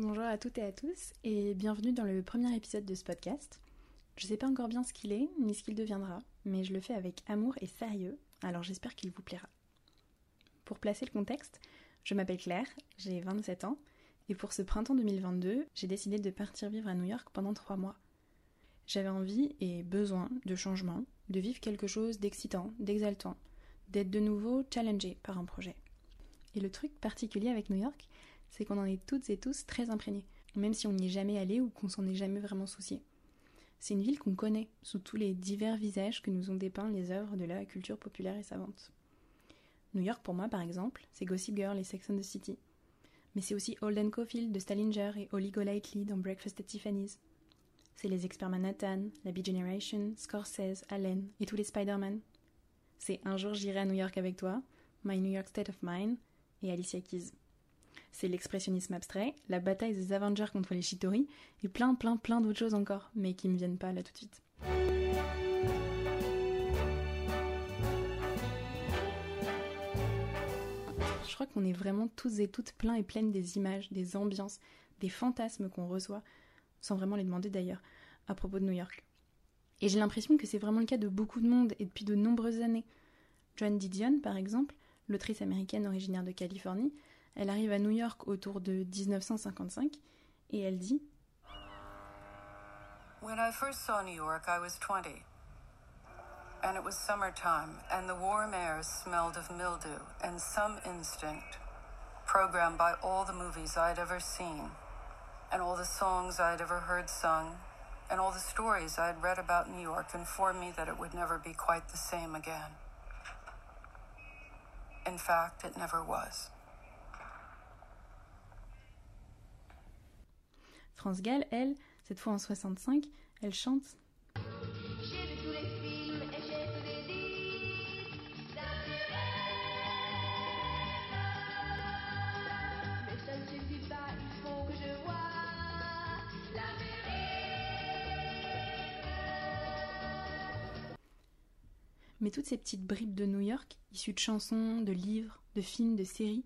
Bonjour à toutes et à tous et bienvenue dans le premier épisode de ce podcast. Je sais pas encore bien ce qu'il est ni ce qu'il deviendra, mais je le fais avec amour et sérieux, alors j'espère qu'il vous plaira. Pour placer le contexte, je m'appelle Claire, j'ai 27 ans et pour ce printemps 2022, j'ai décidé de partir vivre à New York pendant trois mois. J'avais envie et besoin de changement, de vivre quelque chose d'excitant, d'exaltant, d'être de nouveau challengé par un projet. Et le truc particulier avec New York, c'est qu'on en est toutes et tous très imprégnés, même si on n'y est jamais allé ou qu'on s'en est jamais vraiment soucié. C'est une ville qu'on connaît sous tous les divers visages que nous ont dépeints les œuvres de la culture populaire et savante. New York, pour moi, par exemple, c'est Gossip Girl et Sex and the City. Mais c'est aussi Holden Caulfield de Stallinger et Holly Golightly dans Breakfast at Tiffany's. C'est les experts Manhattan, la B-Generation, Scorsese, Allen et tous les Spider-Man. C'est Un jour j'irai à New York avec toi, My New York State of Mind et Alicia Keys c'est l'expressionnisme abstrait, la bataille des Avengers contre les Shitori, et plein plein plein d'autres choses encore, mais qui me viennent pas là tout de suite. Je crois qu'on est vraiment tous et toutes pleins et pleines des images, des ambiances, des fantasmes qu'on reçoit, sans vraiment les demander d'ailleurs, à propos de New York. Et j'ai l'impression que c'est vraiment le cas de beaucoup de monde et depuis de nombreuses années. Joan Didion, par exemple, l'autrice américaine originaire de Californie, Elle arrive à New York autour de 1955 et elle dit When I first saw New York, I was 20. And it was summertime, and the warm air smelled of mildew and some instinct, programmed by all the movies I'd ever seen, and all the songs I'd ever heard sung, and all the stories I'd read about New York informed me that it would never be quite the same again. In fact, it never was. France Gall, elle, cette fois en 65, elle chante. Mais toutes ces petites bribes de New York, issues de chansons, de livres, de films, de séries,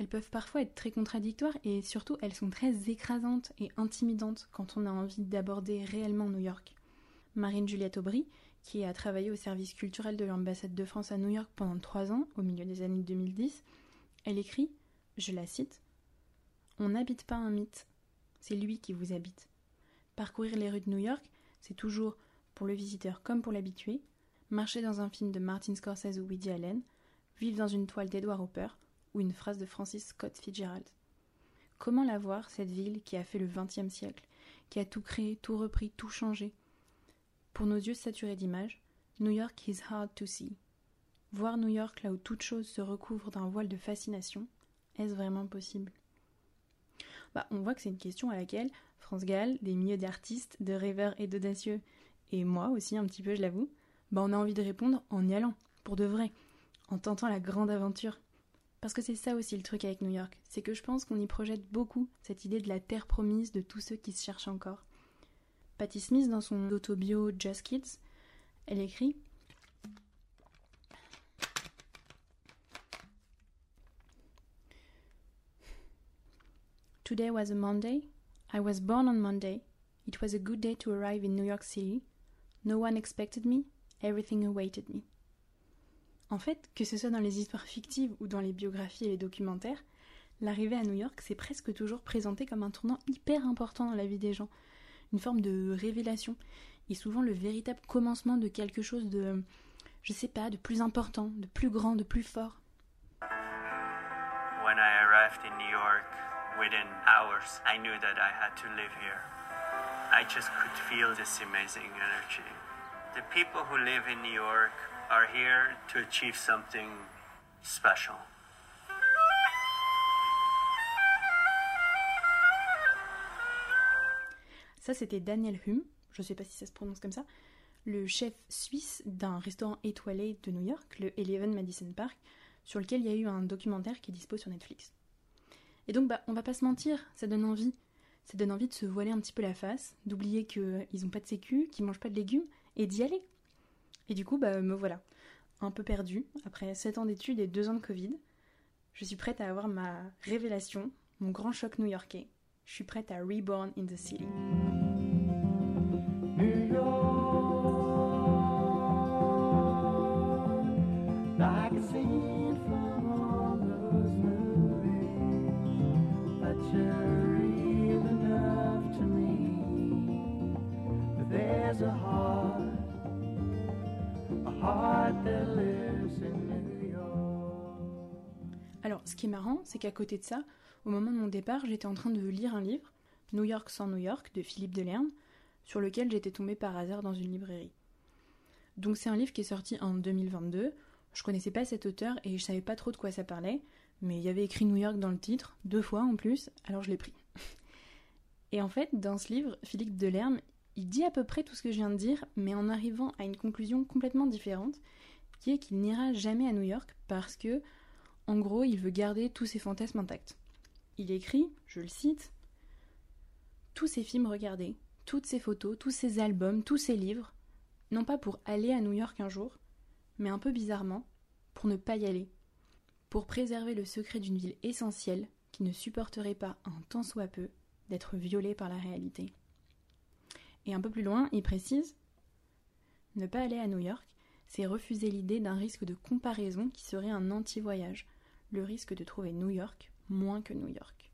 elles peuvent parfois être très contradictoires et surtout elles sont très écrasantes et intimidantes quand on a envie d'aborder réellement New York. Marine Juliette Aubry, qui a travaillé au service culturel de l'ambassade de France à New York pendant trois ans, au milieu des années 2010, elle écrit, je la cite, On n'habite pas un mythe, c'est lui qui vous habite. Parcourir les rues de New York, c'est toujours, pour le visiteur comme pour l'habitué, marcher dans un film de Martin Scorsese ou Woody Allen, vivre dans une toile d'Edward Hopper, ou une phrase de Francis Scott Fitzgerald. Comment la voir, cette ville qui a fait le XXe siècle, qui a tout créé, tout repris, tout changé? Pour nos yeux saturés d'images, New York is hard to see. Voir New York là où toute chose se recouvre d'un voile de fascination, est-ce vraiment possible? Bah, On voit que c'est une question à laquelle France Gall, des milieux d'artistes, de rêveurs et d'audacieux, et moi aussi un petit peu je l'avoue, bah on a envie de répondre en y allant, pour de vrai, en tentant la grande aventure, parce que c'est ça aussi le truc avec New York, c'est que je pense qu'on y projette beaucoup cette idée de la terre promise de tous ceux qui se cherchent encore. Patti Smith, dans son autobio Just Kids, elle écrit Today was a Monday. I was born on Monday. It was a good day to arrive in New York City. No one expected me. Everything awaited me. En fait, que ce soit dans les histoires fictives ou dans les biographies et les documentaires, l'arrivée à New York s'est presque toujours présentée comme un tournant hyper important dans la vie des gens, une forme de révélation, et souvent le véritable commencement de quelque chose de, je sais pas, de plus important, de plus grand, de plus fort. When I arrived in New York, within hours, I knew that I had to live here. I just could feel this amazing energy. The people who live in New York are here to achieve something special. Ça, c'était Daniel Hume, je ne sais pas si ça se prononce comme ça, le chef suisse d'un restaurant étoilé de New York, le Eleven Madison Park, sur lequel il y a eu un documentaire qui est dispo sur Netflix. Et donc, bah, on va pas se mentir, ça donne envie. Ça donne envie de se voiler un petit peu la face, d'oublier qu'ils n'ont pas de sécu, qu'ils mangent pas de légumes, et d'y aller. Et du coup, bah, me voilà, un peu perdue, après 7 ans d'études et 2 ans de Covid. Je suis prête à avoir ma révélation, mon grand choc new-yorkais. je suis prête à reborn in the city. From all those movies, Alors, ce qui est marrant, c'est qu'à côté de ça, au moment de mon départ, j'étais en train de lire un livre, New York sans New York, de Philippe Delerme, sur lequel j'étais tombée par hasard dans une librairie. Donc c'est un livre qui est sorti en 2022. Je connaissais pas cet auteur et je savais pas trop de quoi ça parlait, mais il y avait écrit New York dans le titre, deux fois en plus, alors je l'ai pris. Et en fait, dans ce livre, Philippe Delerme, il dit à peu près tout ce que je viens de dire, mais en arrivant à une conclusion complètement différente, qui est qu'il n'ira jamais à New York parce que, en gros, il veut garder tous ses fantasmes intacts. Il écrit, je le cite, Tous ces films regardés, toutes ces photos, tous ces albums, tous ces livres, non pas pour aller à New York un jour, mais un peu bizarrement, pour ne pas y aller, pour préserver le secret d'une ville essentielle qui ne supporterait pas un tant soit peu d'être violée par la réalité. Et un peu plus loin, il précise Ne pas aller à New York, c'est refuser l'idée d'un risque de comparaison qui serait un anti-voyage, le risque de trouver New York moins que New York.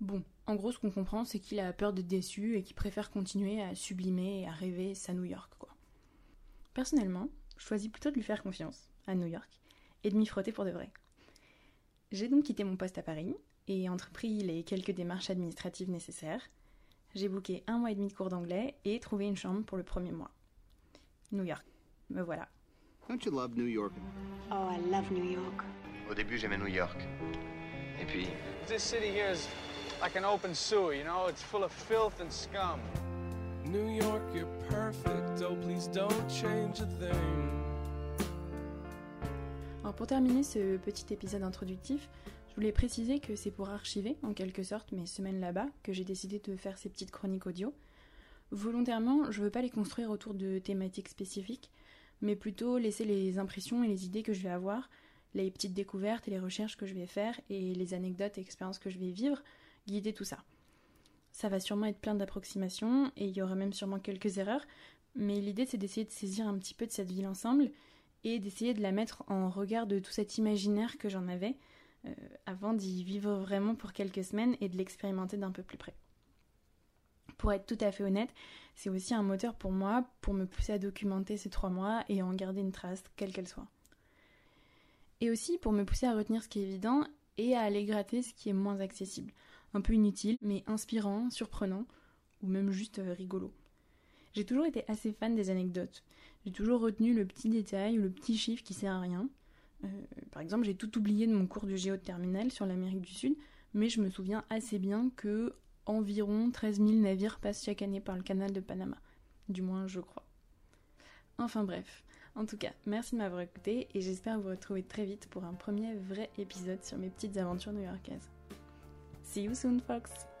Bon, en gros, ce qu'on comprend, c'est qu'il a peur d'être déçu et qu'il préfère continuer à sublimer et à rêver sa New York, quoi. Personnellement, je choisis plutôt de lui faire confiance, à New York, et de m'y frotter pour de vrai. J'ai donc quitté mon poste à Paris et entrepris les quelques démarches administratives nécessaires. J'ai booké un mois et demi de cours d'anglais et trouvé une chambre pour le premier mois. New York, me voilà. Don't you love New York? Oh, I love New York. Au début, j'aimais New York. Et puis, This city here is like an open sewer, you know? It's full of filth and scum. New York, you're perfect. Oh, please don't change a thing. Alors pour terminer ce petit épisode introductif, je voulais préciser que c'est pour archiver, en quelque sorte, mes semaines là-bas, que j'ai décidé de faire ces petites chroniques audio. Volontairement, je veux pas les construire autour de thématiques spécifiques, mais plutôt laisser les impressions et les idées que je vais avoir, les petites découvertes et les recherches que je vais faire, et les anecdotes et expériences que je vais vivre, guider tout ça. Ça va sûrement être plein d'approximations, et il y aura même sûrement quelques erreurs, mais l'idée c'est d'essayer de saisir un petit peu de cette ville ensemble, et d'essayer de la mettre en regard de tout cet imaginaire que j'en avais, avant d'y vivre vraiment pour quelques semaines et de l'expérimenter d'un peu plus près. Pour être tout à fait honnête, c'est aussi un moteur pour moi pour me pousser à documenter ces trois mois et à en garder une trace, quelle qu'elle soit. Et aussi pour me pousser à retenir ce qui est évident et à aller gratter ce qui est moins accessible. Un peu inutile, mais inspirant, surprenant, ou même juste euh, rigolo. J'ai toujours été assez fan des anecdotes. J'ai toujours retenu le petit détail ou le petit chiffre qui sert à rien. Euh, par exemple, j'ai tout oublié de mon cours de géo de sur l'Amérique du Sud, mais je me souviens assez bien que environ 13 000 navires passent chaque année par le canal de Panama. Du moins, je crois. Enfin bref. En tout cas, merci de m'avoir écouté et j'espère vous retrouver très vite pour un premier vrai épisode sur mes petites aventures new-yorkaises. See you soon, Fox!